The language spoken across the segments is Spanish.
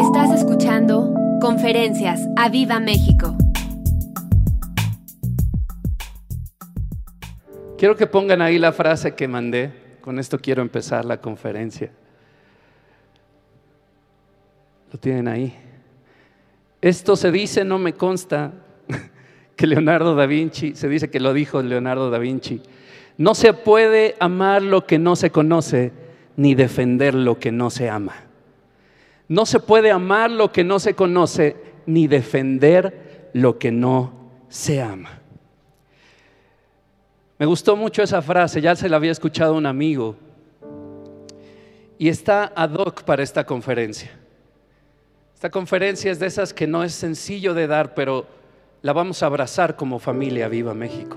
Estás escuchando Conferencias a Viva México. Quiero que pongan ahí la frase que mandé. Con esto quiero empezar la conferencia. Lo tienen ahí. Esto se dice, no me consta, que Leonardo da Vinci, se dice que lo dijo Leonardo da Vinci, no se puede amar lo que no se conoce, ni defender lo que no se ama. No se puede amar lo que no se conoce, ni defender lo que no se ama. Me gustó mucho esa frase, ya se la había escuchado un amigo, y está ad hoc para esta conferencia. Esta conferencia es de esas que no es sencillo de dar, pero la vamos a abrazar como familia Viva México.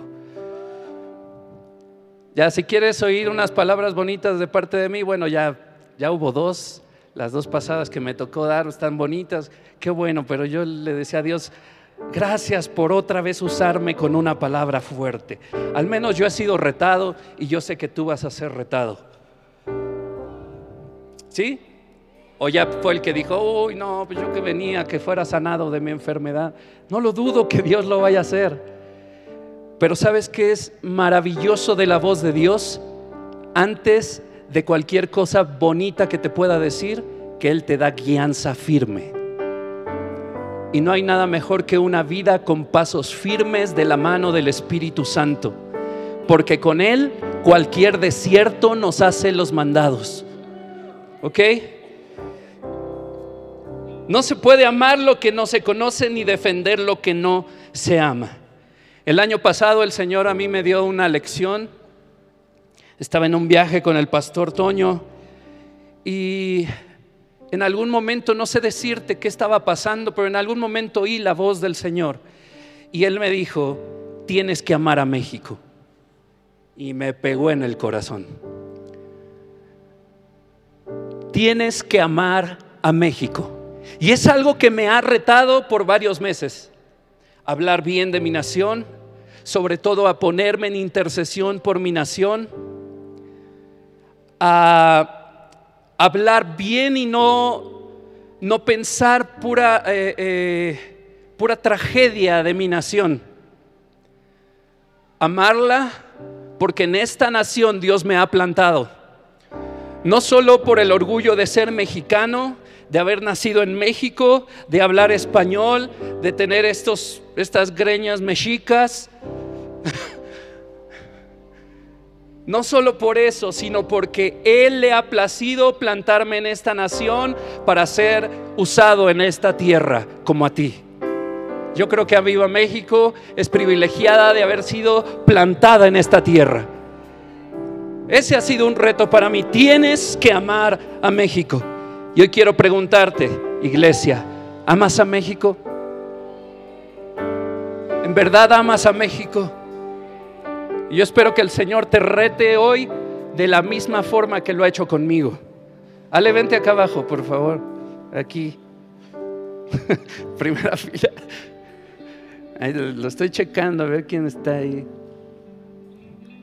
Ya si quieres oír unas palabras bonitas de parte de mí, bueno, ya, ya hubo dos, las dos pasadas que me tocó dar están bonitas, qué bueno, pero yo le decía a Dios, gracias por otra vez usarme con una palabra fuerte. Al menos yo he sido retado y yo sé que tú vas a ser retado. ¿Sí? O ya fue el que dijo, uy, no, pues yo que venía, que fuera sanado de mi enfermedad. No lo dudo que Dios lo vaya a hacer. Pero ¿sabes qué es maravilloso de la voz de Dios? Antes de cualquier cosa bonita que te pueda decir, que Él te da guianza firme. Y no hay nada mejor que una vida con pasos firmes de la mano del Espíritu Santo. Porque con Él cualquier desierto nos hace los mandados. ¿Ok? No se puede amar lo que no se conoce ni defender lo que no se ama. El año pasado el Señor a mí me dio una lección. Estaba en un viaje con el pastor Toño y en algún momento, no sé decirte qué estaba pasando, pero en algún momento oí la voz del Señor y Él me dijo, tienes que amar a México. Y me pegó en el corazón. Tienes que amar a México. Y es algo que me ha retado por varios meses hablar bien de mi nación, sobre todo a ponerme en intercesión por mi nación, a hablar bien y no, no pensar pura, eh, eh, pura tragedia de mi nación. Amarla porque en esta nación Dios me ha plantado. No solo por el orgullo de ser mexicano, de haber nacido en México, de hablar español, de tener estos, estas greñas mexicas. No solo por eso, sino porque Él le ha placido plantarme en esta nación para ser usado en esta tierra como a ti. Yo creo que a Viva México es privilegiada de haber sido plantada en esta tierra. Ese ha sido un reto para mí. Tienes que amar a México. Y hoy quiero preguntarte, iglesia, ¿amas a México? ¿En verdad amas a México? Y yo espero que el Señor te rete hoy de la misma forma que lo ha hecho conmigo. Ale, vente acá abajo, por favor. Aquí. Primera fila. lo estoy checando a ver quién está ahí.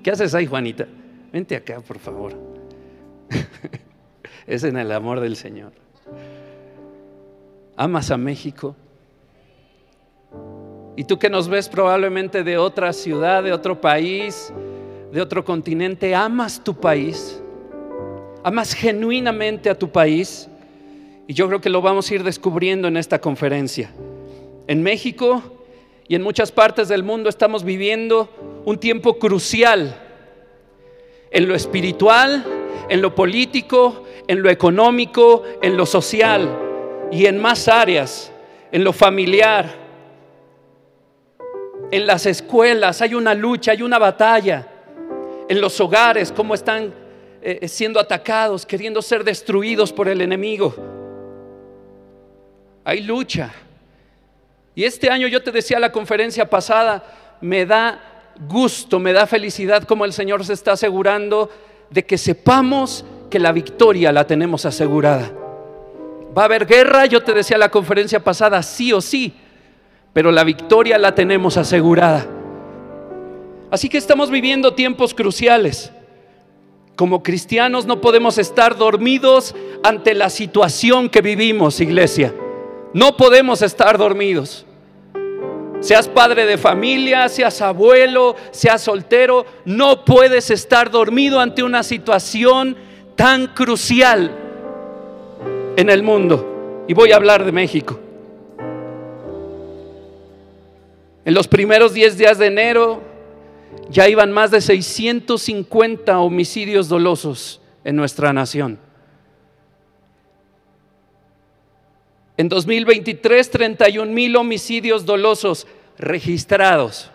¿Qué haces ahí, Juanita? Vente acá, por favor. es en el amor del Señor. ¿Amas a México? Y tú que nos ves probablemente de otra ciudad, de otro país, de otro continente, ¿amas tu país? ¿Amas genuinamente a tu país? Y yo creo que lo vamos a ir descubriendo en esta conferencia. En México y en muchas partes del mundo estamos viviendo un tiempo crucial en lo espiritual, en lo político, en lo económico, en lo social y en más áreas, en lo familiar, en las escuelas. Hay una lucha, hay una batalla. En los hogares, cómo están eh, siendo atacados, queriendo ser destruidos por el enemigo. Hay lucha. Y este año yo te decía la conferencia pasada, me da gusto, me da felicidad como el Señor se está asegurando de que sepamos que la victoria la tenemos asegurada. Va a haber guerra, yo te decía la conferencia pasada, sí o sí, pero la victoria la tenemos asegurada. Así que estamos viviendo tiempos cruciales. Como cristianos no podemos estar dormidos ante la situación que vivimos, iglesia. No podemos estar dormidos. Seas padre de familia, seas abuelo, seas soltero, no puedes estar dormido ante una situación tan crucial en el mundo. Y voy a hablar de México. En los primeros 10 días de enero ya iban más de 650 homicidios dolosos en nuestra nación. En 2023, 31 mil homicidios dolosos registrados.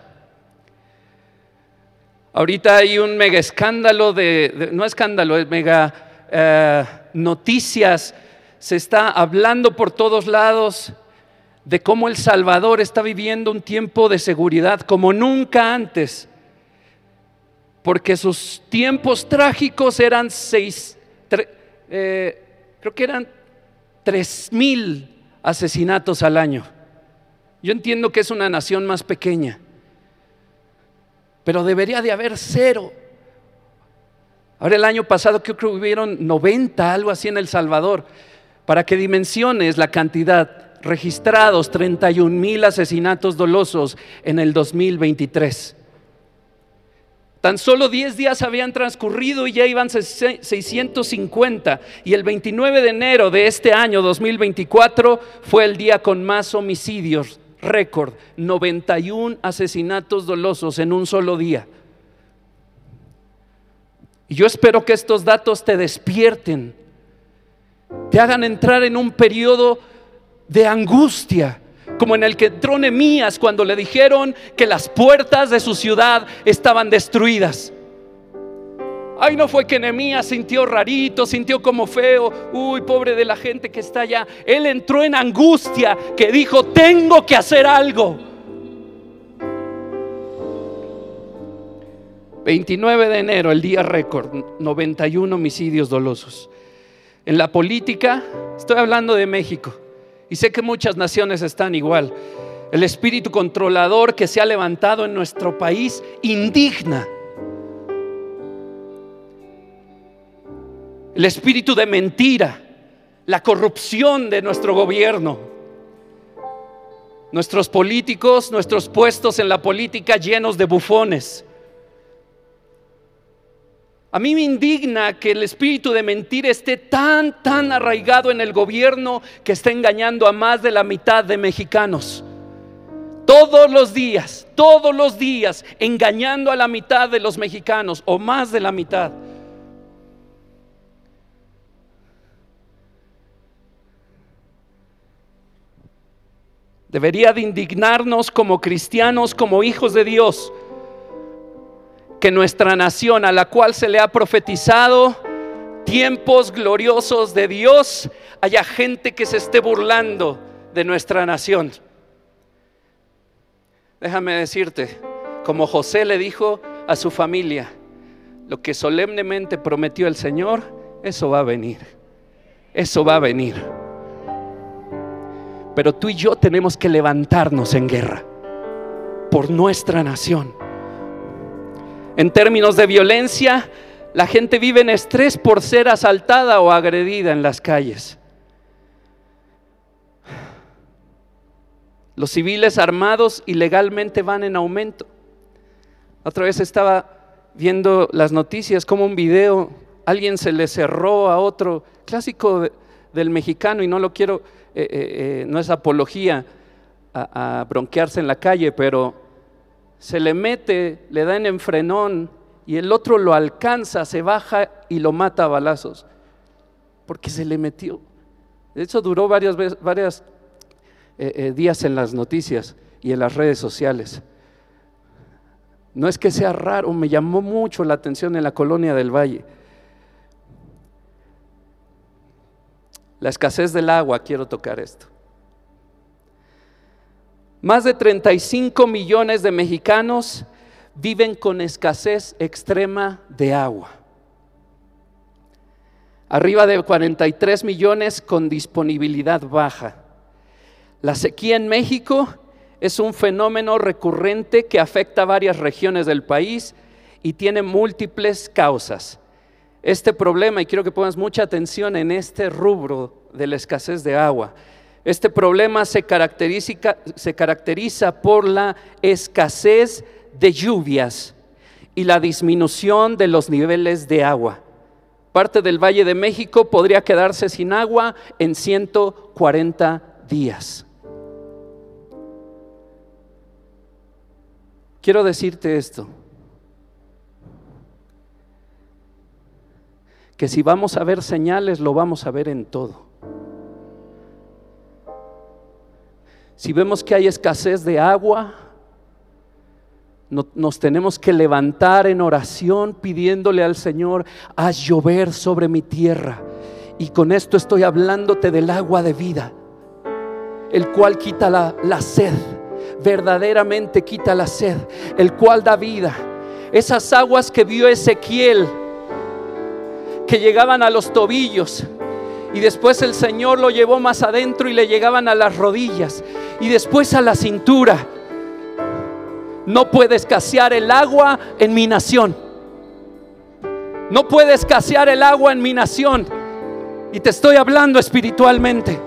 Ahorita hay un mega escándalo de, no escándalo, es mega eh, noticias. Se está hablando por todos lados de cómo El Salvador está viviendo un tiempo de seguridad como nunca antes, porque sus tiempos trágicos eran seis, eh, creo que eran tres mil asesinatos al año. Yo entiendo que es una nación más pequeña, pero debería de haber cero. Ahora el año pasado creo que hubieron 90, algo así en El Salvador, para que dimensiones la cantidad registrados 31 mil asesinatos dolosos en el 2023. Tan solo 10 días habían transcurrido y ya iban 650. Y el 29 de enero de este año 2024 fue el día con más homicidios, récord, 91 asesinatos dolosos en un solo día. Y yo espero que estos datos te despierten, te hagan entrar en un periodo de angustia, como en el que entró Nehemías cuando le dijeron que las puertas de su ciudad estaban destruidas. Ay, no fue que Nehemías sintió rarito, sintió como feo, uy, pobre de la gente que está allá. Él entró en angustia, que dijo, tengo que hacer algo. 29 de enero, el día récord, 91 homicidios dolosos. En la política, estoy hablando de México, y sé que muchas naciones están igual. El espíritu controlador que se ha levantado en nuestro país indigna. El espíritu de mentira, la corrupción de nuestro gobierno. Nuestros políticos, nuestros puestos en la política llenos de bufones a mí me indigna que el espíritu de mentira esté tan, tan arraigado en el gobierno que está engañando a más de la mitad de mexicanos. Todos los días, todos los días, engañando a la mitad de los mexicanos o más de la mitad. Debería de indignarnos como cristianos, como hijos de Dios que nuestra nación, a la cual se le ha profetizado tiempos gloriosos de Dios, haya gente que se esté burlando de nuestra nación. Déjame decirte, como José le dijo a su familia, lo que solemnemente prometió el Señor, eso va a venir. Eso va a venir. Pero tú y yo tenemos que levantarnos en guerra por nuestra nación en términos de violencia, la gente vive en estrés por ser asaltada o agredida en las calles. Los civiles armados ilegalmente van en aumento. Otra vez estaba viendo las noticias como un video, alguien se le cerró a otro, clásico del mexicano y no lo quiero, eh, eh, eh, no es apología a bronquearse en la calle, pero se le mete, le da en enfrenón y el otro lo alcanza, se baja y lo mata a balazos, porque se le metió. De duró varios varias, eh, eh, días en las noticias y en las redes sociales. No es que sea raro, me llamó mucho la atención en la colonia del Valle. La escasez del agua, quiero tocar esto. Más de 35 millones de mexicanos viven con escasez extrema de agua. Arriba de 43 millones con disponibilidad baja. La sequía en México es un fenómeno recurrente que afecta a varias regiones del país y tiene múltiples causas. este problema, y quiero que pongas mucha atención en este rubro de la escasez de agua. Este problema se caracteriza, por la escasez de lluvias y la disminución de los niveles de agua. Parte del Valle de México podría quedarse sin agua en 140 días. Quiero decirte esto. Que si vamos a ver señales, lo vamos a ver en todo. Si vemos que hay escasez de agua, nos tenemos que levantar en oración pidiéndole al Señor, haz llover sobre mi tierra. Y con esto estoy hablándote del agua de vida, el cual quita la, la sed, verdaderamente quita la sed, el cual da vida. Esas aguas que vio Ezequiel, que llegaban a los tobillos, y después el Señor lo llevó más adentro y le llegaban a las rodillas y después a la cintura. No puede escasear el agua en mi nación. No puede escasear el agua en mi nación. Y te estoy hablando espiritualmente.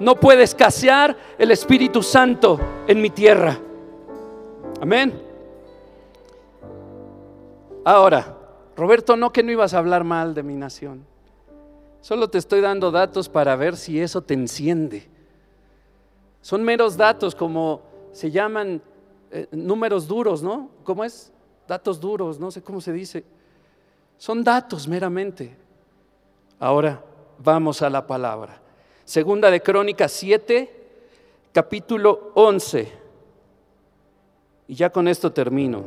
No puede escasear el Espíritu Santo en mi tierra. Amén. Ahora, Roberto, no que no ibas a hablar mal de mi nación. Solo te estoy dando datos para ver si eso te enciende. Son meros datos como se llaman eh, números duros, ¿no? ¿Cómo es? Datos duros, no sé cómo se dice. Son datos meramente. Ahora vamos a la palabra. Segunda de Crónicas 7, capítulo 11. Y ya con esto termino.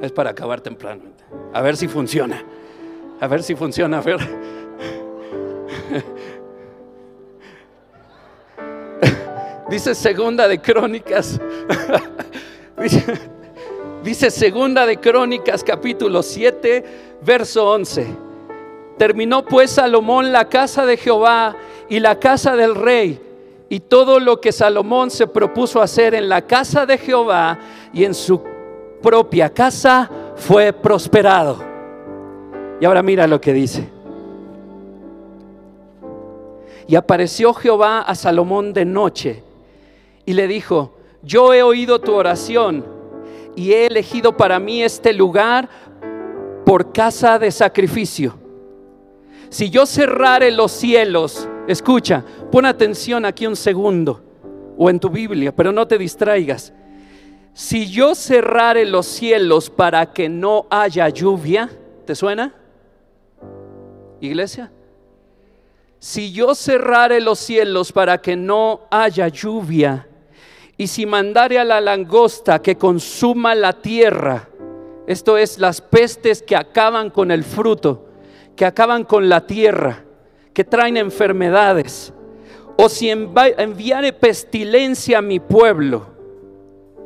Es para acabar temprano. A ver si funciona. A ver si funciona. A ver. Dice segunda de Crónicas. dice, segunda de Crónicas capítulo 7, verso 11. Terminó pues Salomón la casa de Jehová y la casa del rey y todo lo que Salomón se propuso hacer en la casa de Jehová y en su propia casa fue prosperado. Y ahora mira lo que dice. Y apareció Jehová a Salomón de noche y le dijo, yo he oído tu oración y he elegido para mí este lugar por casa de sacrificio. Si yo cerrare los cielos, escucha, pon atención aquí un segundo, o en tu Biblia, pero no te distraigas. Si yo cerrare los cielos para que no haya lluvia, ¿te suena? Iglesia si yo cerrare los cielos para que no haya lluvia, y si mandare a la langosta que consuma la tierra, esto es las pestes que acaban con el fruto, que acaban con la tierra, que traen enfermedades, o si enviare pestilencia a mi pueblo,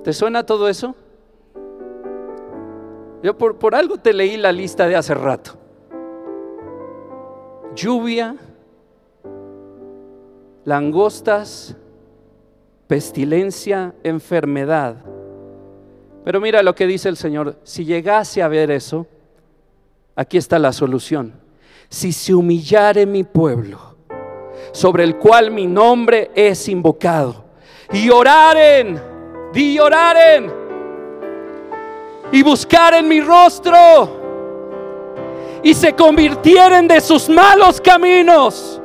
¿te suena todo eso? Yo por algo te leí la lista de hace rato. Lluvia, langostas, pestilencia, enfermedad. Pero mira lo que dice el Señor, si llegase a ver eso, aquí está la solución. Si se humillare mi pueblo, sobre el cual mi nombre es invocado, y oraren, y oraren, y buscaren mi rostro, y se convirtieren de sus malos caminos,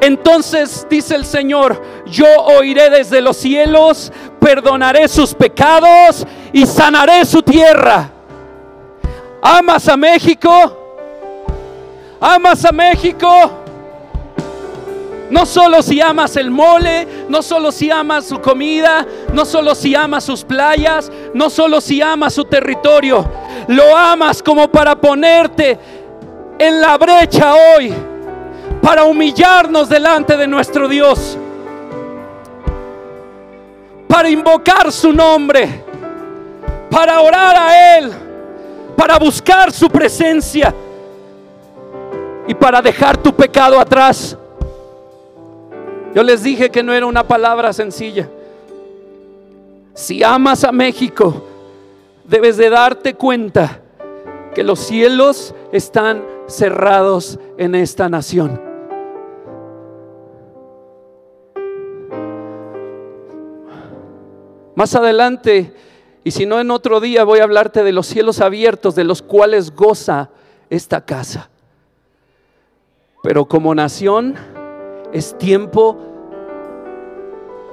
entonces dice el Señor, yo oiré desde los cielos, perdonaré sus pecados y sanaré su tierra. ¿Amas a México? ¿Amas a México? No solo si amas el mole, no solo si amas su comida, no solo si amas sus playas, no solo si amas su territorio, lo amas como para ponerte en la brecha hoy para humillarnos delante de nuestro Dios, para invocar su nombre, para orar a Él, para buscar su presencia y para dejar tu pecado atrás. Yo les dije que no era una palabra sencilla. Si amas a México, debes de darte cuenta que los cielos están cerrados en esta nación. Más adelante, y si no en otro día, voy a hablarte de los cielos abiertos de los cuales goza esta casa. Pero como nación es tiempo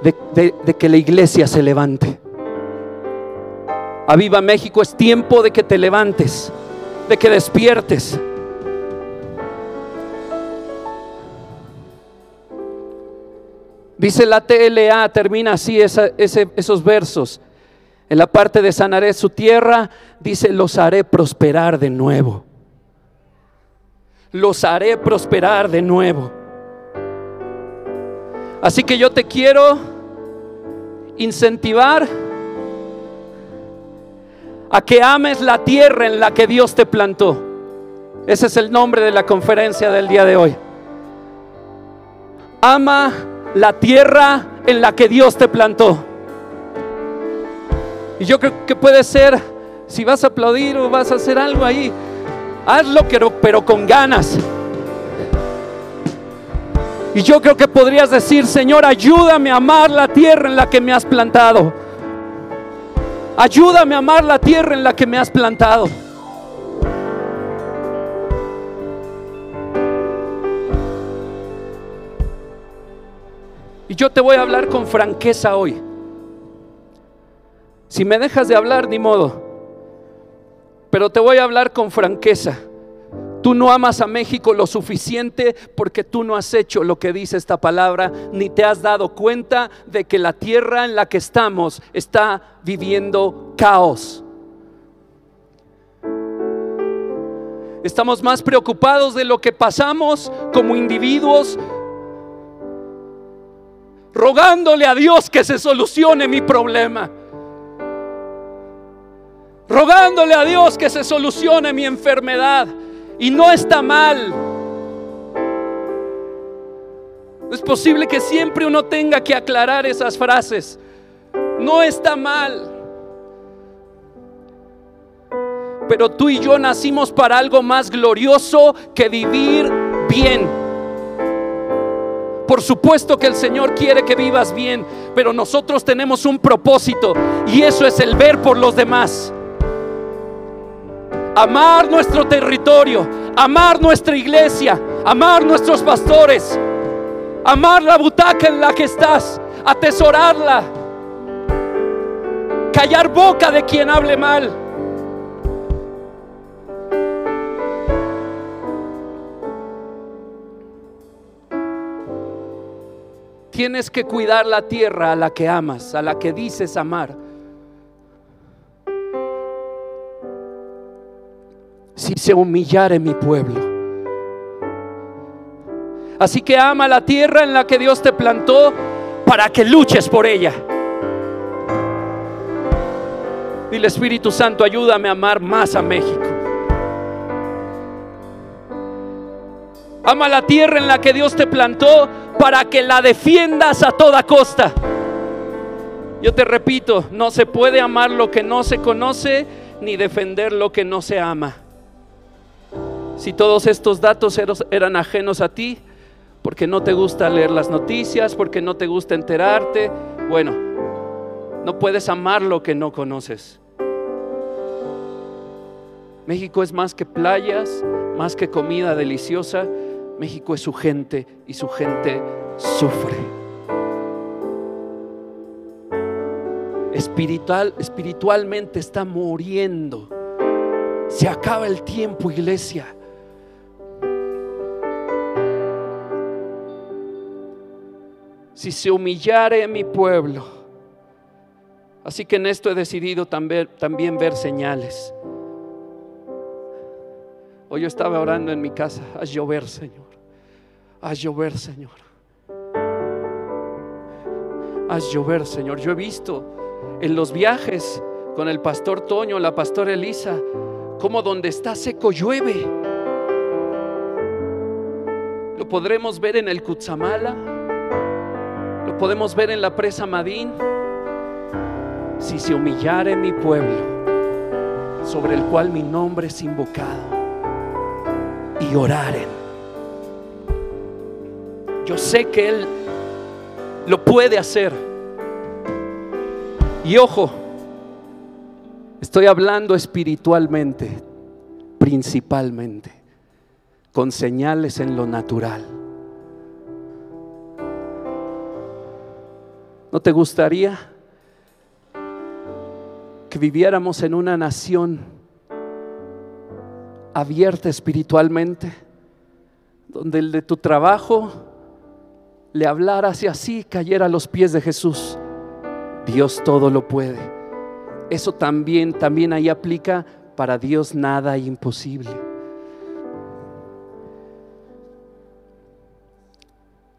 de, que la iglesia se levante. Aviva México, es tiempo de que te levantes, de que despiertes. Dice la TLA, termina así esos versos. En la parte de sanaré su tierra, dice, los haré prosperar de nuevo. Los haré prosperar de nuevo. Así que yo te quiero incentivar a que ames la tierra en la que Dios te plantó. Ese es el nombre de la conferencia del día de hoy. Ama la tierra en la que Dios te plantó. Y yo creo que puede ser, si vas a aplaudir o vas a hacer algo ahí, hazlo pero con ganas. Y yo creo que podrías decir, Señor, ayúdame a amar la tierra en la que me has plantado. Ayúdame a amar la tierra en la que me has plantado. Y yo te voy a hablar con franqueza hoy. Si me dejas de hablar, ni modo. Pero te voy a hablar con franqueza. Tú no amas a México lo suficiente porque tú no has hecho lo que dice esta palabra, ni te has dado cuenta de que la tierra en la que estamos está viviendo caos. Estamos más preocupados de lo que pasamos como individuos, rogándole a Dios que se solucione mi problema. Rogándole a Dios que se solucione mi enfermedad y no está mal. Es posible que siempre uno tenga que aclarar esas frases. No está mal. Pero tú y yo nacimos para algo más glorioso que vivir bien. Por supuesto que el Señor quiere que vivas bien, pero nosotros tenemos un propósito y eso es el ver por los demás amar nuestro territorio, amar nuestra iglesia, amar nuestros pastores, amar la butaca en la que estás, atesorarla, callar boca de quien hable mal. Tienes que cuidar la tierra a la que amas, a la que dices amar. si se humillare mi pueblo. Así que ama la tierra en la que Dios te plantó para que luches por ella. Dile Espíritu Santo, ayúdame a amar más a México. Ama la tierra en la que Dios te plantó para que la defiendas a toda costa. Yo te repito, no se puede amar lo que no se conoce ni defender lo que no se ama si todos estos datos eran ajenos a ti, porque no te gusta leer las noticias, porque no te gusta enterarte, bueno, no puedes amar lo que no conoces. México es más que playas, más que comida deliciosa. México es su gente y su gente sufre. Espiritual, espiritualmente está muriendo. Se acaba el tiempo, iglesia. si se humillare mi pueblo. Así que en esto he decidido también, también ver señales. Hoy yo estaba orando en mi casa, haz llover, Señor. Haz llover, Señor. Haz llover, Señor. Yo he visto en los viajes con el pastor Toño, la pastora Elisa, como donde está seco llueve. Lo podremos ver en el Cutzamala lo podemos ver en la presa Madín. Si se humillare mi pueblo, sobre el cual mi nombre es invocado y oraren. Yo sé que Él lo puede hacer. Y ojo, estoy hablando espiritualmente, principalmente, con señales en lo natural. ¿No te gustaría que viviéramos en una nación abierta espiritualmente, donde el de tu trabajo le hablara y así, cayera a los pies de Jesús? Dios todo lo puede. Eso también, también ahí aplica para Dios nada imposible.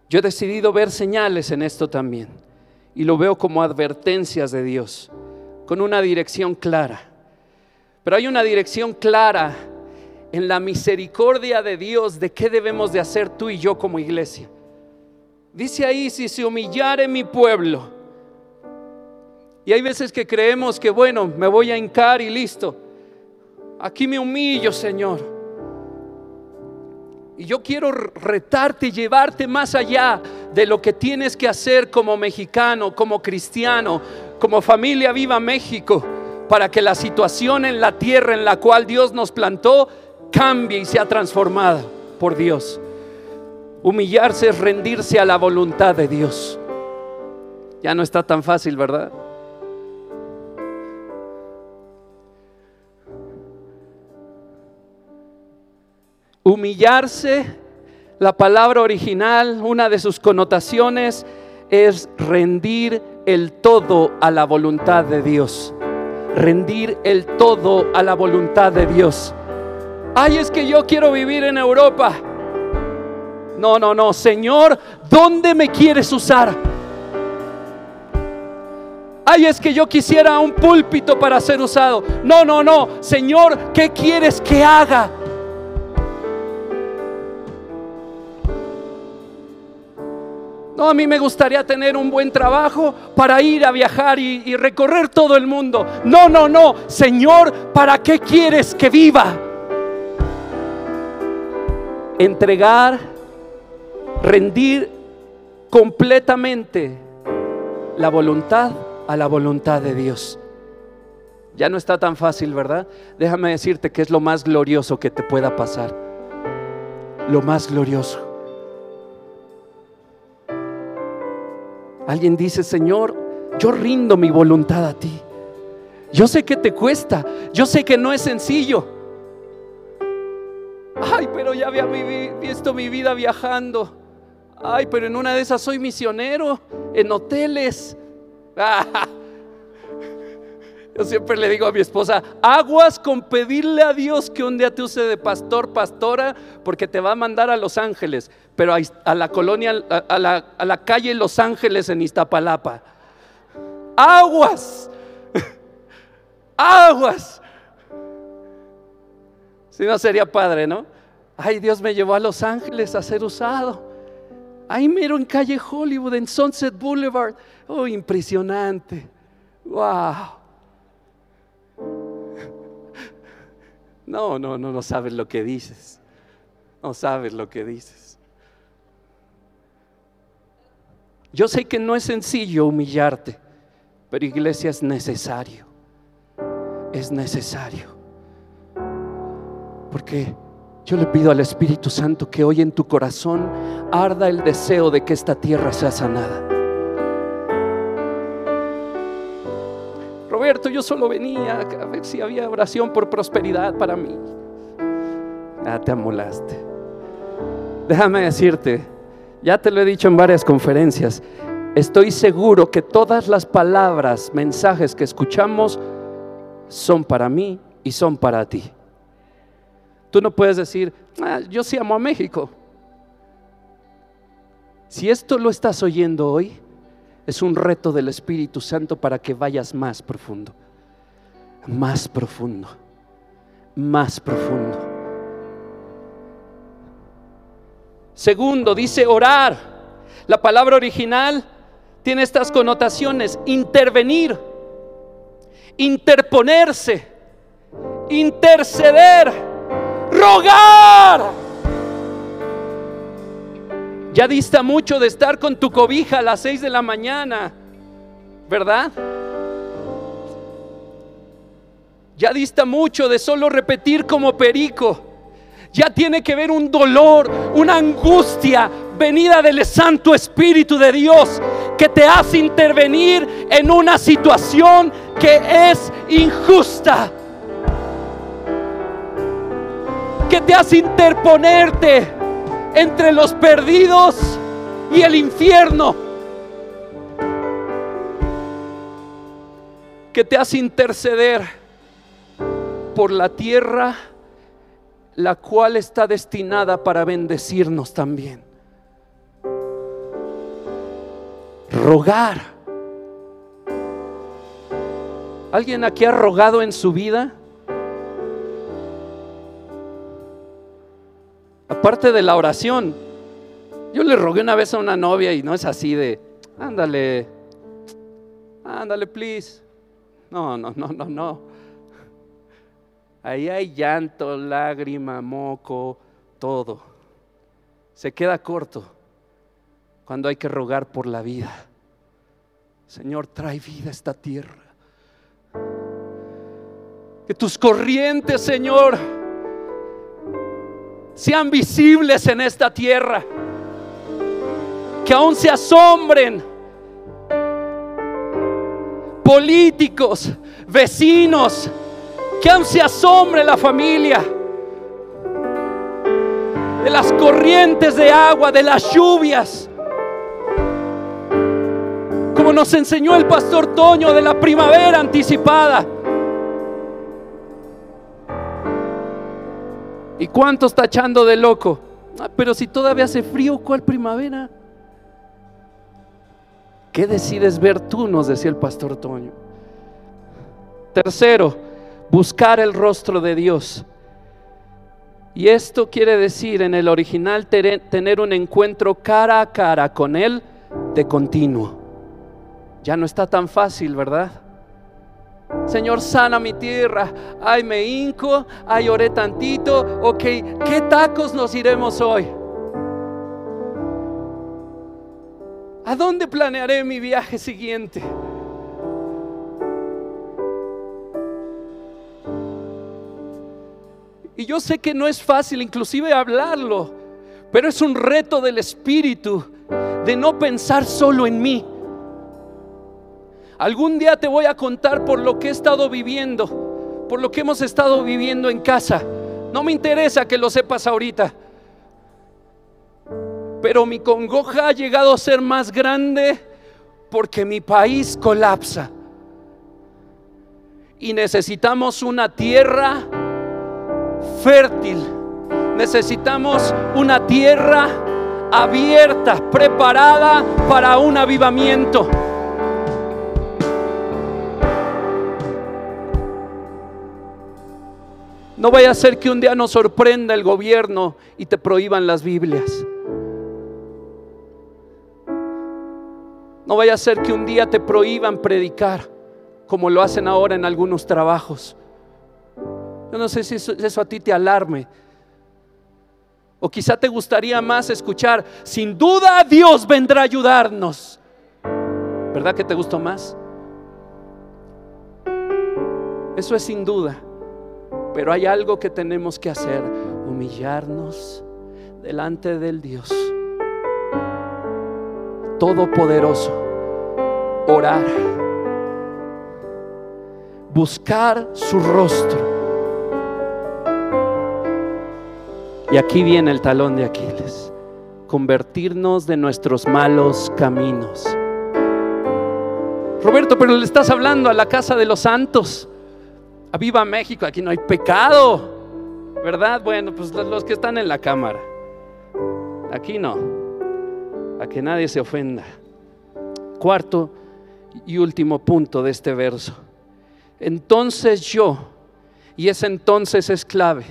Yo he decidido ver señales en esto también y lo veo como advertencias de Dios, con una dirección clara. Pero hay una dirección clara en la misericordia de Dios de qué debemos de hacer tú y yo como iglesia. Dice ahí, si se humillare mi pueblo. Y hay veces que creemos que, bueno, me voy a hincar y listo. Aquí me humillo, Señor. Y yo quiero retarte y llevarte más allá de lo que tienes que hacer como mexicano, como cristiano, como familia viva México, para que la situación en la tierra en la cual Dios nos plantó cambie y sea transformada por Dios. Humillarse es rendirse a la voluntad de Dios. Ya no está tan fácil, ¿verdad? Humillarse, la palabra original, una de sus connotaciones es rendir el todo a la voluntad de Dios. Rendir el todo a la voluntad de Dios. Ay, es que yo quiero vivir en Europa. No, no, no, Señor, ¿dónde me quieres usar? Ay, es que yo quisiera un púlpito para ser usado. No, no, no, Señor, ¿qué quieres que haga? No, a mí me gustaría tener un buen trabajo para ir a viajar y, recorrer todo el mundo. No, no, no. Señor, ¿para qué quieres que viva? Entregar, rendir completamente la voluntad a la voluntad de Dios. Ya no está tan fácil, ¿verdad? Déjame decirte que es lo más glorioso que te pueda pasar. Lo más glorioso. Alguien dice, Señor, yo rindo mi voluntad a ti. Yo sé que te cuesta, yo sé que no es sencillo. Ay, pero ya había visto mi vida viajando. Ay, pero en una de esas soy misionero, en hoteles. Yo siempre le digo a mi esposa, aguas con pedirle a Dios que un día te use de pastor, pastora, porque te va a mandar a Los Ángeles, pero a, la colonia, a, la, a la calle Los Ángeles en Iztapalapa. Aguas, aguas. Si no sería padre, ¿no? Ay, Dios me llevó a Los Ángeles a ser usado. Ahí mero en calle Hollywood, en Sunset Boulevard. Oh, impresionante. Wow. No, no, no, no sabes lo que dices. No sabes lo que dices. Yo sé que no es sencillo humillarte, pero iglesia es necesario. Es necesario. Porque yo le pido al Espíritu Santo que hoy en tu corazón arda el deseo de que esta tierra sea sanada. Roberto, yo solo venía a ver si había oración por prosperidad para mí. Ah, te amolaste. Déjame decirte, ya te lo he dicho en varias conferencias, estoy seguro que todas las palabras, mensajes que escuchamos son para mí y son para ti. Tú no puedes decir, ah, yo sí amo a México. Si esto lo estás oyendo hoy, es un reto del Espíritu Santo para que vayas más profundo, más profundo, más profundo. Segundo, dice orar. La palabra original tiene estas connotaciones, intervenir, interponerse, interceder, rogar. Ya dista mucho de estar con tu cobija a las seis de la mañana, ¿verdad? Ya dista mucho de solo repetir como perico. Ya tiene que ver un dolor, una angustia venida del Santo Espíritu de Dios que te hace intervenir en una situación que es injusta. Que te hace interponerte entre los perdidos y el infierno. Que te hace interceder por la tierra, la cual está destinada para bendecirnos también. Rogar. ¿Alguien aquí ha rogado en su vida? Aparte de la oración, yo le rogué una vez a una novia y no es así de, ándale, ándale, please. No, no, no, no, no. Ahí hay llanto, lágrima, moco, todo. Se queda corto cuando hay que rogar por la vida. Señor, trae vida a esta tierra. Que tus corrientes, Señor, sean visibles en esta tierra. Que aún se asombren políticos, vecinos, que aún se asombre la familia de las corrientes de agua, de las lluvias. Como nos enseñó el pastor Toño de la primavera anticipada. ¿Y cuánto está echando de loco? Ah, pero si todavía hace frío, ¿cuál primavera? ¿Qué decides ver tú? Nos decía el pastor Toño. Tercero, buscar el rostro de Dios. Y esto quiere decir en el original tener un encuentro cara a cara con Él de continuo. Ya no está tan fácil, ¿verdad? Señor, sana mi tierra. Ay, me hinco. Ay, oré tantito. Ok, ¿qué tacos nos iremos hoy? ¿A dónde planearé mi viaje siguiente? Y yo sé que no es fácil inclusive hablarlo, pero es un reto del Espíritu de no pensar solo en mí. Algún día te voy a contar por lo que he estado viviendo, por lo que hemos estado viviendo en casa. No me interesa que lo sepas ahorita. Pero mi congoja ha llegado a ser más grande porque mi país colapsa. Y necesitamos una tierra fértil. Necesitamos una tierra abierta, preparada para un avivamiento. No vaya a ser que un día nos sorprenda el gobierno y te prohíban las Biblias. No vaya a ser que un día te prohíban predicar como lo hacen ahora en algunos trabajos. Yo no sé si eso, a ti te alarme. O quizá te gustaría más escuchar, sin duda Dios vendrá a ayudarnos. ¿Verdad que te gustó más? Eso es sin duda. Pero hay algo que tenemos que hacer, humillarnos delante del Dios Todopoderoso, orar, buscar su rostro Y aquí viene el talón de Aquiles. Convertirnos de nuestros malos caminos. Roberto, pero le estás hablando a la casa de los santos. Viva México, aquí no hay pecado. ¿Verdad? Bueno, pues los que están en la cámara. Aquí no. A que nadie se ofenda. Cuarto y último punto de este verso. Entonces yo, y ese entonces es clave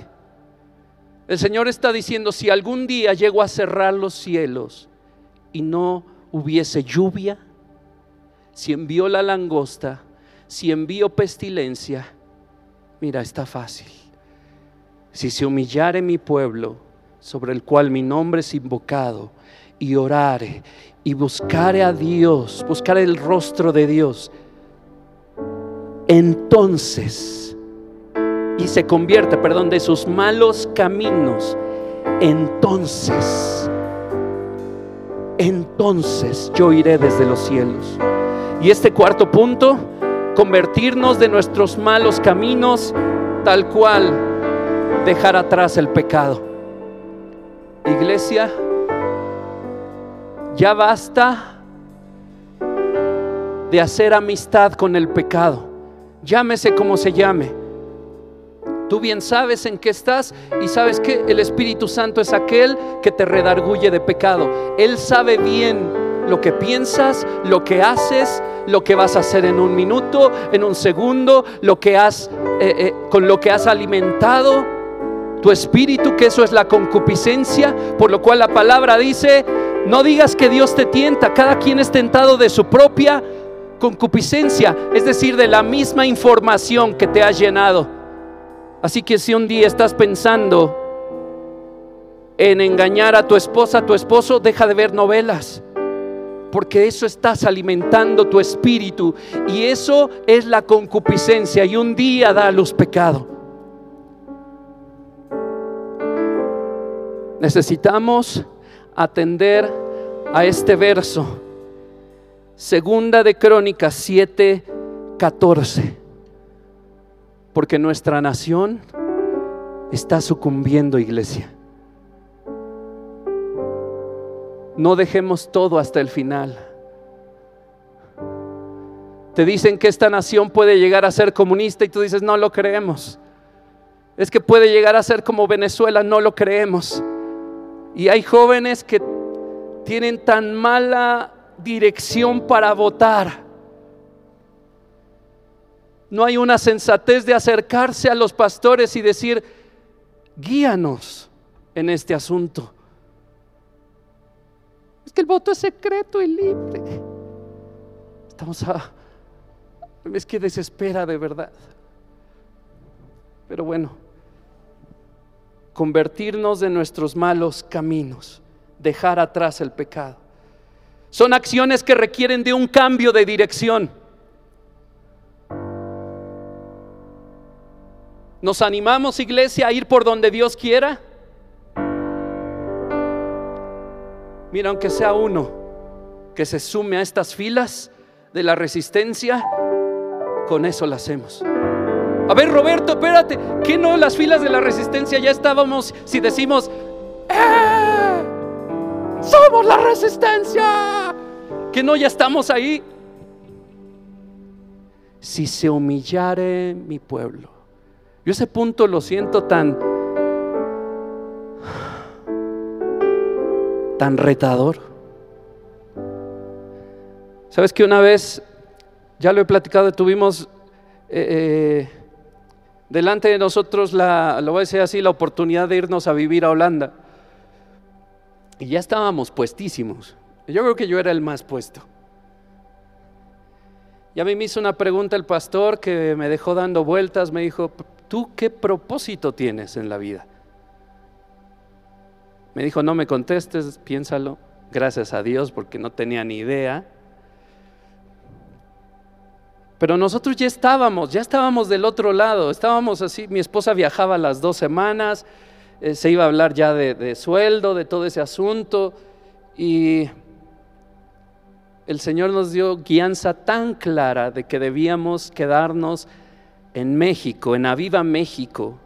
el Señor está diciendo, si algún día llego a cerrar los cielos y no hubiese lluvia, si envió la langosta, si envío pestilencia, mira, está fácil. Si se humillare mi pueblo, sobre el cual mi nombre es invocado, y orare y buscare a Dios, buscar el rostro de Dios, entonces, y se convierte, perdón, de sus malos caminos, entonces, entonces yo iré desde los cielos. Y este cuarto punto, convertirnos de nuestros malos caminos, tal cual dejar atrás el pecado. Iglesia, ya basta de hacer amistad con el pecado. Llámese como se llame. Tú bien sabes en qué estás y sabes que el Espíritu Santo es aquel que te redarguye de pecado. Él sabe bien lo que piensas, lo que haces, lo que vas a hacer en un minuto, en un segundo, lo que has eh, eh, con lo que has alimentado tu espíritu, que eso es la concupiscencia, por lo cual la palabra dice, no digas que Dios te tienta, cada quien es tentado de su propia concupiscencia, es decir, de la misma información que te ha llenado. Así que si un día estás pensando en engañar a tu esposa, a tu esposo, deja de ver novelas. Porque eso estás alimentando tu espíritu y eso es la concupiscencia y un día da a luz pecado. Necesitamos atender a este verso. Segunda de Crónicas 7, 14. Porque nuestra nación está sucumbiendo, iglesia. No dejemos todo hasta el final. Te dicen que esta nación puede llegar a ser comunista y tú dices, no lo creemos. Es que puede llegar a ser como Venezuela, no lo creemos. Y hay jóvenes que tienen tan mala dirección para votar. No hay una sensatez de acercarse a los pastores y decir, guíanos en este asunto. Que el voto es secreto y libre. Estamos a... Es que desespera de verdad. Pero bueno convertirnos de nuestros malos caminos, dejar atrás el pecado. Son acciones que requieren de un cambio de dirección. ¿Nos animamos, iglesia, a ir por donde Dios quiera? Mira, aunque sea uno que se sume a estas filas de la resistencia, con eso lo hacemos. A ver, Roberto, espérate, ¿qué no las filas de la resistencia ya estábamos si decimos, ¡Eh! ¡Somos la resistencia! ¿Que no ya estamos ahí? Si se humillare mi pueblo. Yo ese punto lo siento tan tan retador. Sabes que una vez, ya lo he platicado, tuvimos eh, eh delante de nosotros, la, lo voy a decir así, la oportunidad de irnos a vivir a Holanda. Y ya estábamos puestísimos. Yo creo que yo era el más puesto. Y a mí me hizo una pregunta el pastor que me dejó dando vueltas, me dijo, ¿tú qué propósito tienes en la vida? Me dijo, no me contestes, piénsalo, gracias a Dios porque no tenía ni idea. Pero nosotros ya estábamos, ya estábamos del otro lado, estábamos así, mi esposa viajaba las dos semanas, eh, se iba a hablar ya de, de sueldo, de todo ese asunto, y el Señor nos dio guianza tan clara de que debíamos quedarnos en México, en Aviva México,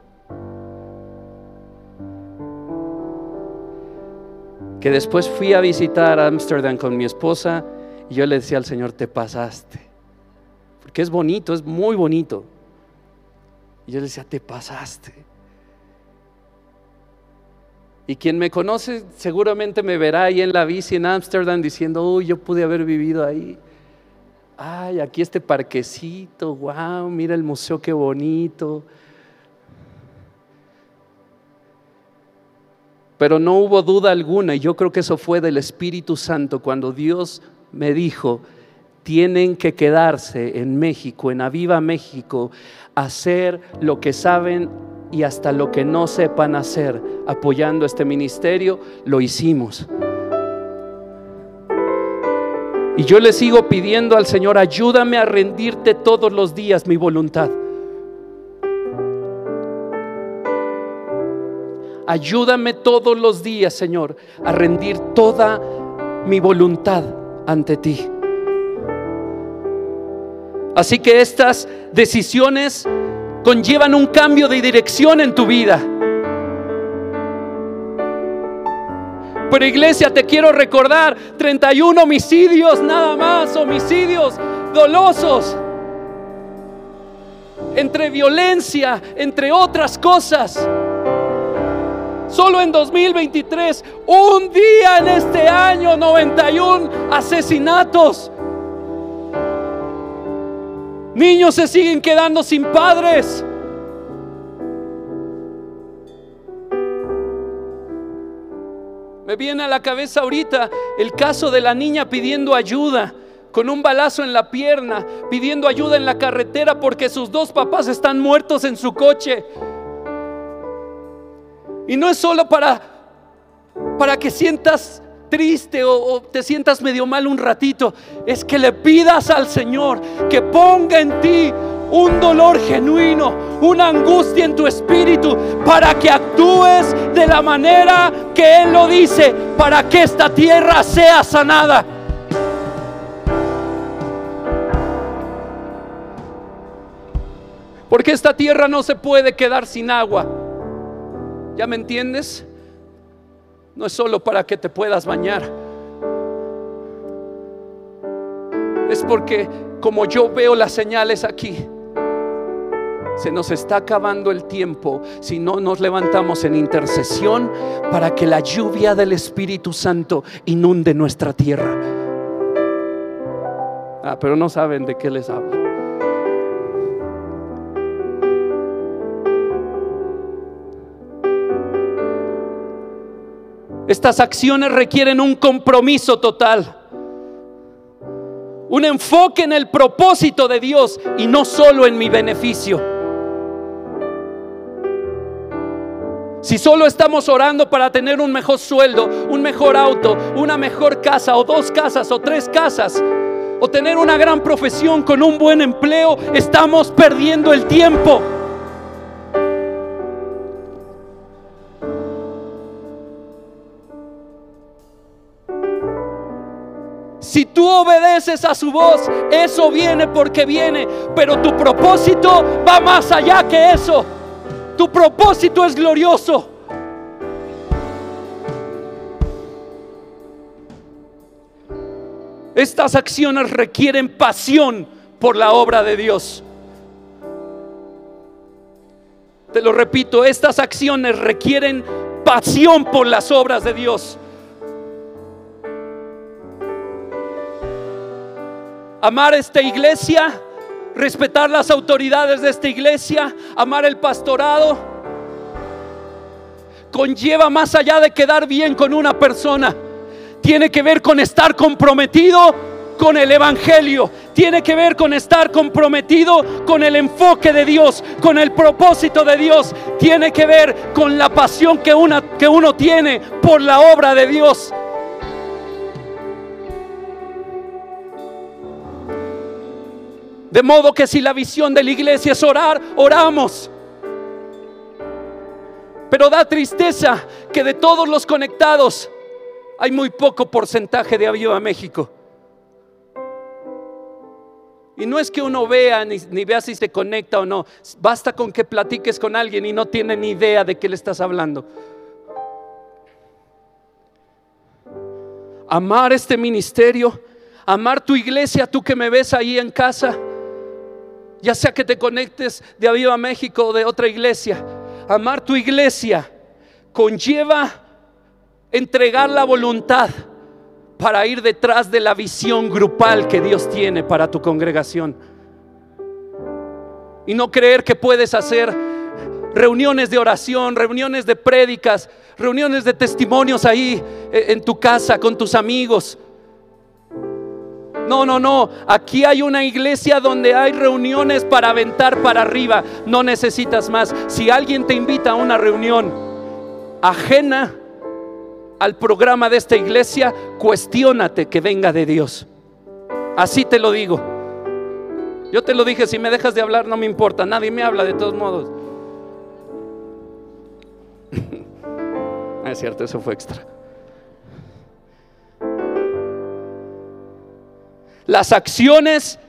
que después fui a visitar Ámsterdam con mi esposa y yo le decía al Señor, te pasaste que es bonito, es muy bonito. Y yo le decía, te pasaste. Y quien me conoce seguramente me verá ahí en la bici en Ámsterdam diciendo, uy, yo pude haber vivido ahí. Ay, aquí este parquecito, wow, mira el museo, qué bonito. Pero no hubo duda alguna, y yo creo que eso fue del Espíritu Santo, cuando Dios me dijo, tienen que quedarse en México, en Aviva México, hacer lo que saben y hasta lo que no sepan hacer apoyando este ministerio, lo hicimos. Y yo le sigo pidiendo al Señor, ayúdame a rendirte todos los días mi voluntad. Ayúdame todos los días, Señor, a rendir toda mi voluntad ante ti. Así que estas decisiones conllevan un cambio de dirección en tu vida. Pero iglesia, te quiero recordar, 31 homicidios nada más, homicidios dolosos, entre violencia, entre otras cosas. Solo en 2023, un día en este año, 91 asesinatos. Niños se siguen quedando sin padres. Me viene a la cabeza ahorita el caso de la niña pidiendo ayuda con un balazo en la pierna, pidiendo ayuda en la carretera porque sus dos papás están muertos en su coche. Y no es solo para para que sientas triste o, te sientas medio mal un ratito, es que le pidas al Señor que ponga en ti un dolor genuino, una angustia en tu espíritu, para que actúes de la manera que Él lo dice, para que esta tierra sea sanada. Porque esta tierra no se puede quedar sin agua. ¿Ya me entiendes? no es solo para que te puedas bañar. Es porque como yo veo las señales aquí, se nos está acabando el tiempo si no nos levantamos en intercesión para que la lluvia del Espíritu Santo inunde nuestra tierra. Ah, pero no saben de qué les hablo. Estas acciones requieren un compromiso total. Un enfoque en el propósito de Dios y no solo en mi beneficio. Si solo estamos orando para tener un mejor sueldo, un mejor auto, una mejor casa o dos casas o tres casas, o tener una gran profesión con un buen empleo, estamos perdiendo el tiempo. Si tú obedeces a su voz, eso viene porque viene. Pero tu propósito va más allá que eso. Tu propósito es glorioso. Estas acciones requieren pasión por la obra de Dios. Te lo repito, estas acciones requieren pasión por las obras de Dios. Amar esta iglesia, respetar las autoridades de esta iglesia, amar el pastorado, conlleva más allá de quedar bien con una persona. Tiene que ver con estar comprometido con el Evangelio. Tiene que ver con estar comprometido con el enfoque de Dios, con el propósito de Dios. Tiene que ver con la pasión que, una, que uno tiene por la obra de Dios. De modo que si la visión de la iglesia es orar, oramos. Pero da tristeza que de todos los conectados hay muy poco porcentaje de Aviva México. Y no es que uno vea ni, ni, vea si se conecta o no. Basta con que platiques con alguien y no tiene ni idea de qué le estás hablando. Amar este ministerio, amar tu iglesia, tú que me ves ahí en casa ya sea que te conectes de Aviva México o de otra iglesia, amar tu iglesia conlleva entregar la voluntad para ir detrás de la visión grupal que Dios tiene para tu congregación. Y no creer que puedes hacer reuniones de oración, reuniones de prédicas, reuniones de testimonios ahí eh, en tu casa con tus amigos No, no, no. Aquí hay una iglesia donde hay reuniones para aventar para arriba. No necesitas más. Si alguien te invita a una reunión ajena al programa de esta iglesia, cuestiónate que venga de Dios. Así te lo digo. Yo te lo dije, si me dejas de hablar no me importa, nadie me habla de todos modos. es cierto, eso fue extra. Las acciones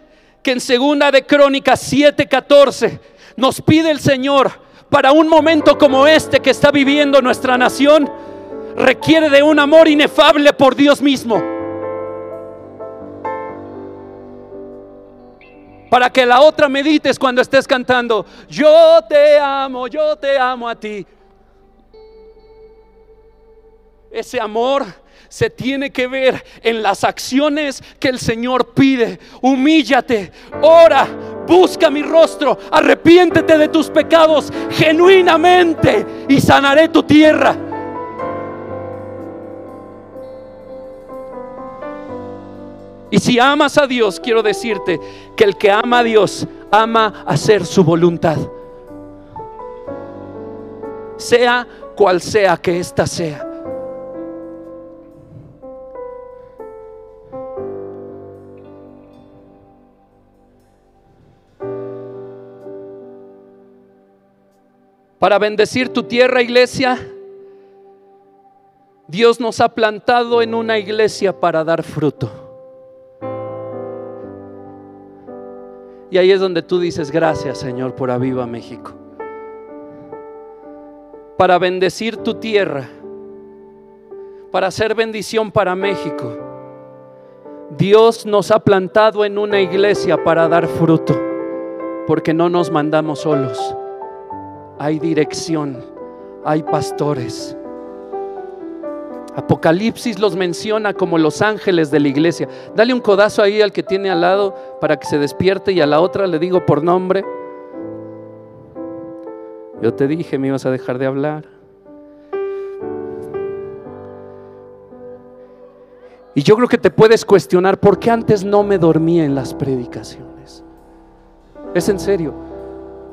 que en segunda de Crónicas 7:14 nos pide el Señor para un momento como este que está viviendo nuestra nación requiere de un amor inefable por Dios mismo. Para que la otra medites cuando estés cantando, yo te amo, yo te amo a ti. Ese amor se tiene que ver en las acciones que el Señor pide. Humíllate, ora, busca mi rostro, arrepiéntete de tus pecados genuinamente y sanaré tu tierra. Y si amas a Dios, quiero decirte que el que ama a Dios ama hacer su voluntad. Sea cual sea que ésta sea. Para bendecir tu tierra, iglesia, Dios nos ha plantado en una iglesia para dar fruto. Y ahí es donde tú dices, gracias Señor por Aviva México. Para bendecir tu tierra, para hacer bendición para México. Dios nos ha plantado en una iglesia para dar fruto, porque no nos mandamos solos. Hay dirección, hay pastores. Apocalipsis los menciona como los ángeles de la iglesia. Dale un codazo ahí al que tiene al lado para que se despierte y a la otra le digo por nombre. Yo te dije, me ibas a dejar de hablar. Y yo creo que te puedes cuestionar por qué antes no me dormía en las predicaciones. Es en serio.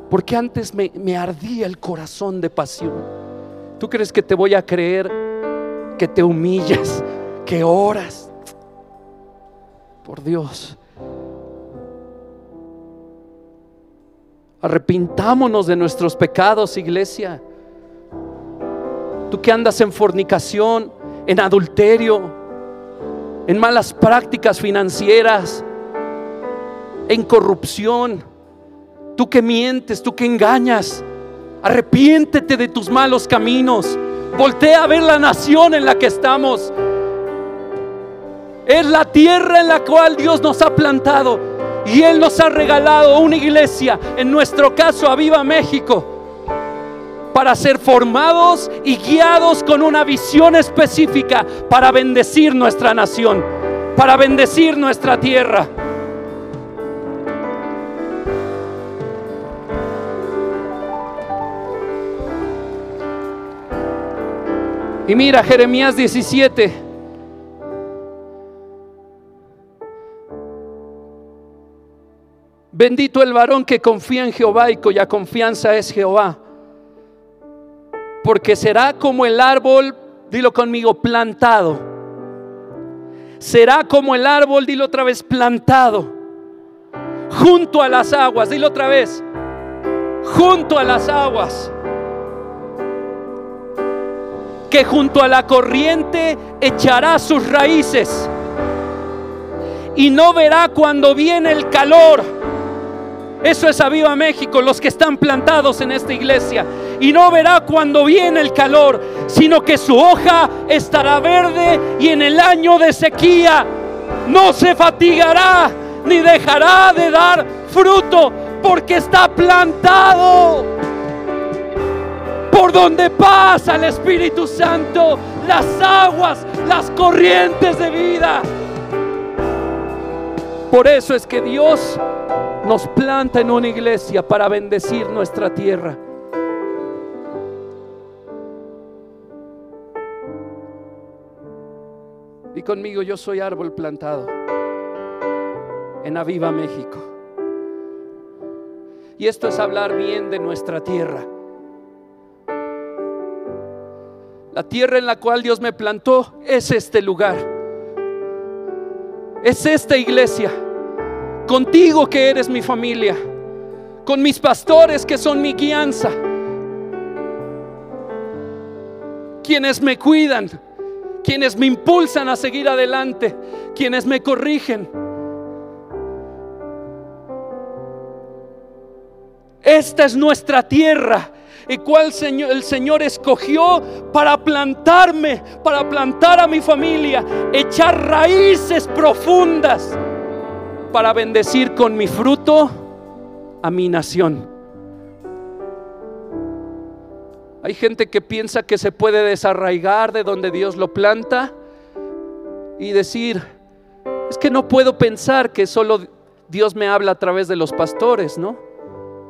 ¿Por qué antes me ardía el corazón de pasión? ¿Tú crees que te voy a creer? que te humillas, que oras. Por Dios. Arrepintámonos de nuestros pecados, iglesia. Tú que andas en fornicación, en adulterio, en malas prácticas financieras, en corrupción. Tú que mientes, tú que engañas. Arrepiéntete de tus malos caminos. Voltea a ver la nación en la que estamos. Es la tierra en la cual Dios nos ha plantado. Y Él nos ha regalado una iglesia, en nuestro caso a Viva México, para ser formados y guiados con una visión específica para bendecir nuestra nación, para bendecir nuestra tierra. Y mira Jeremías 17. Bendito el varón que confía en Jehová y cuya confianza es Jehová. Porque será como el árbol, dilo conmigo, plantado. Será como el árbol, dilo otra vez, plantado. Junto a las aguas, dilo otra vez. Junto a las aguas que junto a la corriente echará sus raíces y no verá cuando viene el calor. Eso es a Viva México, los que están plantados en esta iglesia. Y no verá cuando viene el calor, sino que su hoja estará verde y en el año de sequía no se fatigará ni dejará de dar fruto porque está plantado por donde pasa el Espíritu Santo, las aguas, las corrientes de vida. Por eso es que Dios nos planta en una iglesia para bendecir nuestra tierra. Y conmigo yo soy árbol plantado. en Aviva México. Y esto es hablar bien de nuestra tierra. La tierra en la cual Dios me plantó es este lugar. Es esta iglesia. Contigo que eres mi familia. Con mis pastores que son mi guianza. Quienes me cuidan. Quienes me impulsan a seguir adelante. Quienes me corrigen. Esta es nuestra tierra y cual el Señor escogió para plantarme, para plantar a mi familia, echar raíces profundas, para bendecir con mi fruto a mi nación. Hay gente que piensa que se puede desarraigar de donde Dios lo planta y decir, es que no puedo pensar que solo Dios me habla a través de los pastores, ¿no?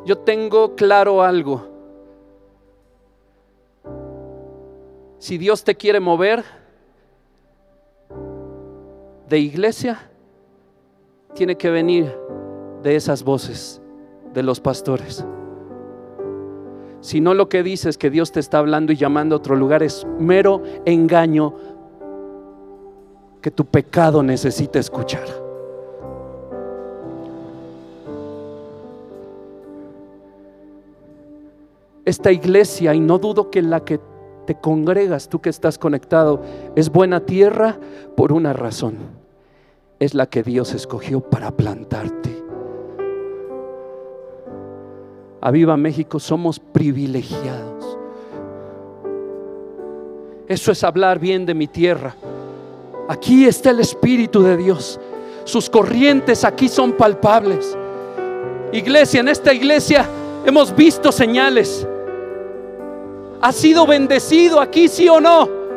Yo tengo claro algo. Si Dios te quiere mover de iglesia, tiene que venir de esas voces, de los pastores. Si no lo que dices que Dios te está hablando y llamando a otro lugar es mero engaño que tu pecado necesita escuchar. Esta iglesia, y no dudo que la que te congregas, tú que estás conectado, es buena tierra por una razón. Es la que Dios escogió para plantarte. A Viva México somos privilegiados. Eso es hablar bien de mi tierra. Aquí está el Espíritu de Dios. Sus corrientes aquí son palpables. Iglesia, en esta iglesia hemos visto señales. ¿Has sido bendecido aquí, sí o no?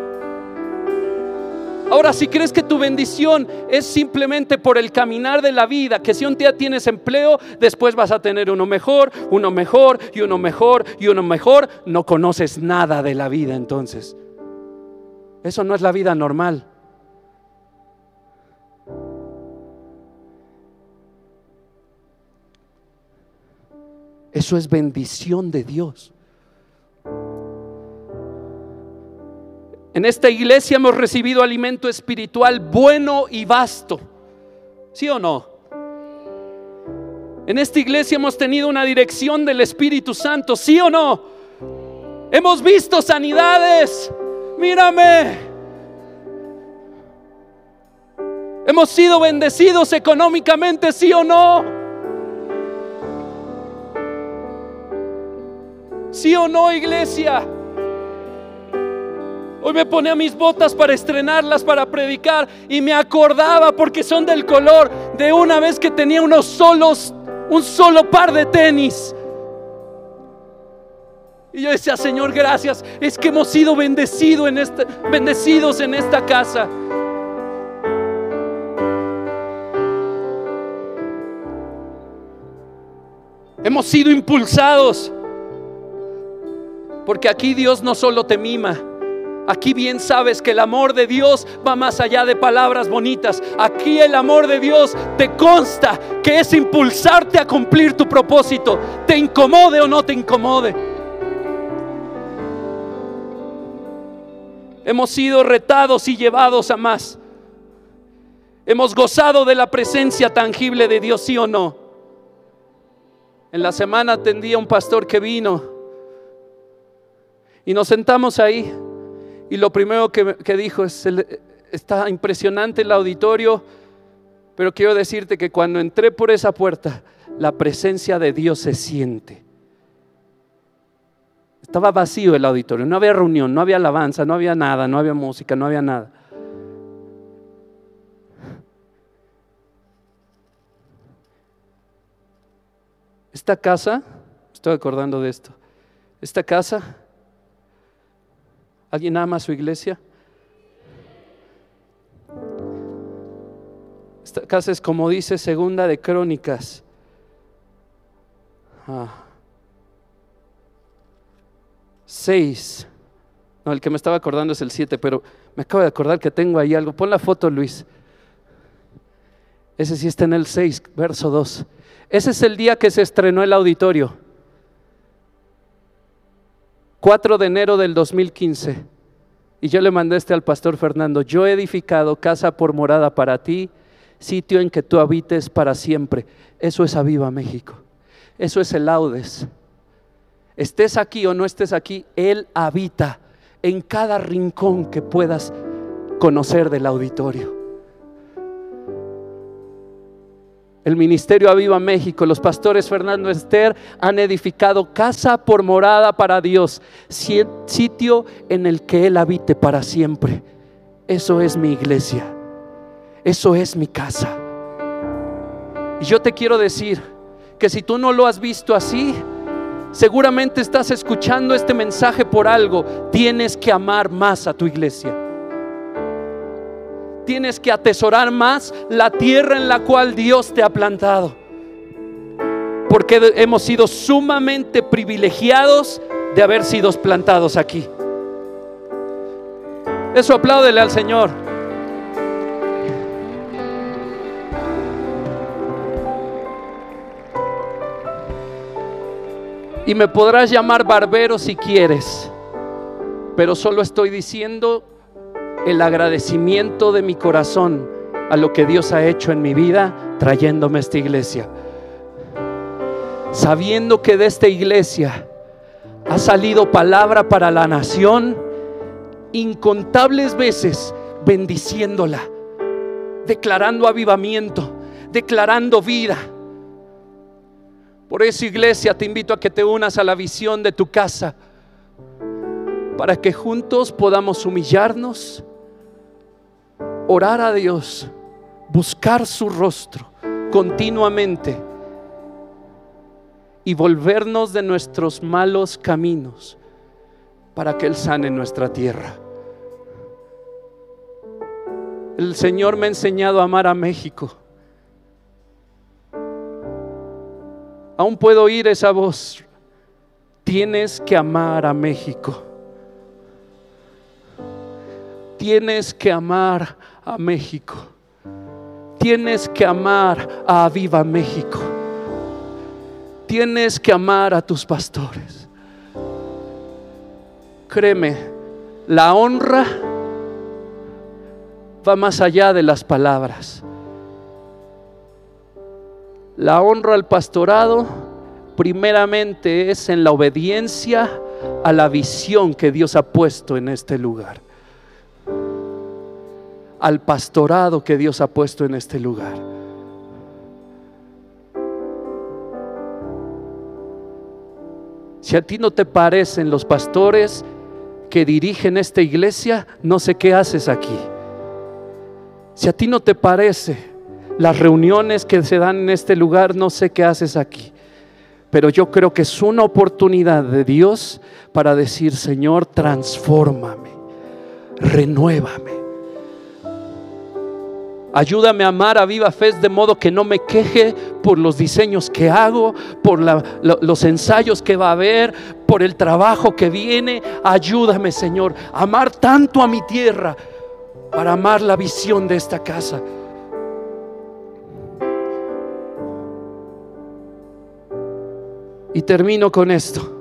Ahora, si crees que tu bendición es simplemente por el caminar de la vida, que si un día tienes empleo, después vas a tener uno mejor, uno mejor y uno mejor y uno mejor, no conoces nada de la vida entonces. Eso no es la vida normal. Eso es bendición de Dios. En esta iglesia hemos recibido alimento espiritual bueno y vasto. ¿Sí o no? En esta iglesia hemos tenido una dirección del Espíritu Santo. ¿Sí o no? Hemos visto sanidades. Mírame. Hemos sido bendecidos económicamente, sí o no. Sí o no, iglesia. Hoy me ponía mis botas para estrenarlas, para predicar y me acordaba porque son del color de una vez que tenía unos solos, un solo par de tenis. Y yo decía, Señor, gracias, es que hemos sido bendecidos en este, bendecidos en esta casa. Hemos sido impulsados. Porque aquí Dios no solo te mima, Aquí bien sabes que el amor de Dios va más allá de palabras bonitas. Aquí el amor de Dios te consta que es impulsarte a cumplir tu propósito, te incomode o no te incomode. Hemos sido retados y llevados a más. Hemos gozado de la presencia tangible de Dios, sí o no. En la semana atendí a un pastor que vino y nos sentamos ahí. Y lo primero que, dijo es, está impresionante el auditorio, pero quiero decirte que cuando entré por esa puerta, la presencia de Dios se siente. Estaba vacío el auditorio, no había reunión, no había alabanza, no había nada, no había música, no había nada. Esta casa, estoy acordando de esto, esta casa ¿Alguien ama a su iglesia? Esta casa es como dice segunda de Crónicas. Ah. Seis. No, el que me estaba acordando es el siete, pero me acabo de acordar que tengo ahí algo. Pon la foto, Luis. Ese sí está en el 6, verso 2. Ese es el día que se estrenó el auditorio. 4 de enero del 2015. Y yo le mandé este al pastor Fernando. Yo he edificado casa por morada para ti, sitio en que tú habites para siempre. Eso es Aviva México. Eso es el Laudes. Estés aquí o no estés aquí, Él habita en cada rincón que puedas conocer del auditorio. El Ministerio Aviva México, los pastores Fernando Esther han edificado casa por morada para Dios, sitio en el que Él habite para siempre. Eso es mi iglesia, eso es mi casa. Y yo te quiero decir que si tú no lo has visto así, seguramente estás escuchando este mensaje por algo. Tienes que amar más a tu iglesia tienes que atesorar más la tierra en la cual Dios te ha plantado. Porque hemos sido sumamente privilegiados de haber sido plantados aquí. Eso apláudele al Señor. Y me podrás llamar barbero si quieres, pero solo estoy diciendo el agradecimiento de mi corazón a lo que Dios ha hecho en mi vida trayéndome a esta iglesia. Sabiendo que de esta iglesia ha salido palabra para la nación incontables veces bendiciéndola, declarando avivamiento, declarando vida. Por eso iglesia te invito a que te unas a la visión de tu casa para que juntos podamos humillarnos orar a Dios, buscar su rostro continuamente y volvernos de nuestros malos caminos para que Él sane nuestra tierra. El Señor me ha enseñado a amar a México. Aún puedo oír esa voz. Tienes que amar a México. Tienes que amar a México. Tienes que amar a Viva México. Tienes que amar a tus pastores. Créeme, la honra va más allá de las palabras. La honra al pastorado primeramente es en la obediencia a la visión que Dios ha puesto en este lugar al pastorado que Dios ha puesto en este lugar. Si a ti no te parecen los pastores que dirigen esta iglesia, no sé qué haces aquí. Si a ti no te parece las reuniones que se dan en este lugar, no sé qué haces aquí. Pero yo creo que es una oportunidad de Dios para decir, Señor, transfórmame, renuévame. Ayúdame a amar a viva fe de modo que no me queje por los diseños que hago, por los ensayos que va a haber, por el trabajo que viene. Ayúdame, Señor, a amar tanto a mi tierra para amar la visión de esta casa. Y termino con esto.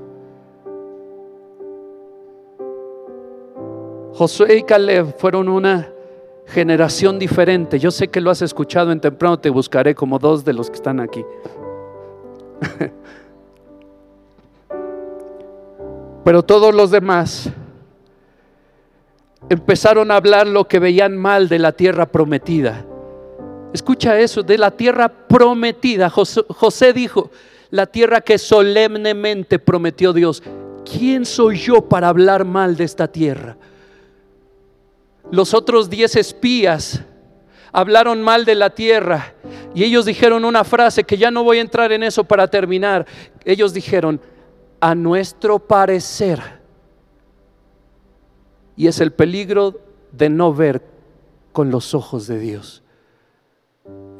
Josué y Caleb fueron una generación diferente. Yo sé que lo has escuchado en temprano, te buscaré como dos de los que están aquí. Pero todos los demás empezaron a hablar lo que veían mal de la tierra prometida. Escucha eso, de la tierra prometida. José, dijo, la tierra que solemnemente prometió Dios. ¿Quién soy yo para hablar mal de esta tierra? Los otros diez espías hablaron mal de la tierra y ellos dijeron una frase que ya no voy a entrar en eso para terminar. Ellos dijeron, a nuestro parecer, y es el peligro de no ver con los ojos de Dios.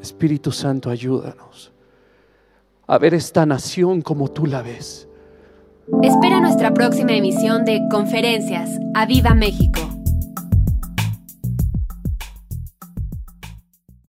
Espíritu Santo, ayúdanos a ver esta nación como tú la ves. Espera nuestra próxima emisión de Conferencias. ¡A Viva México!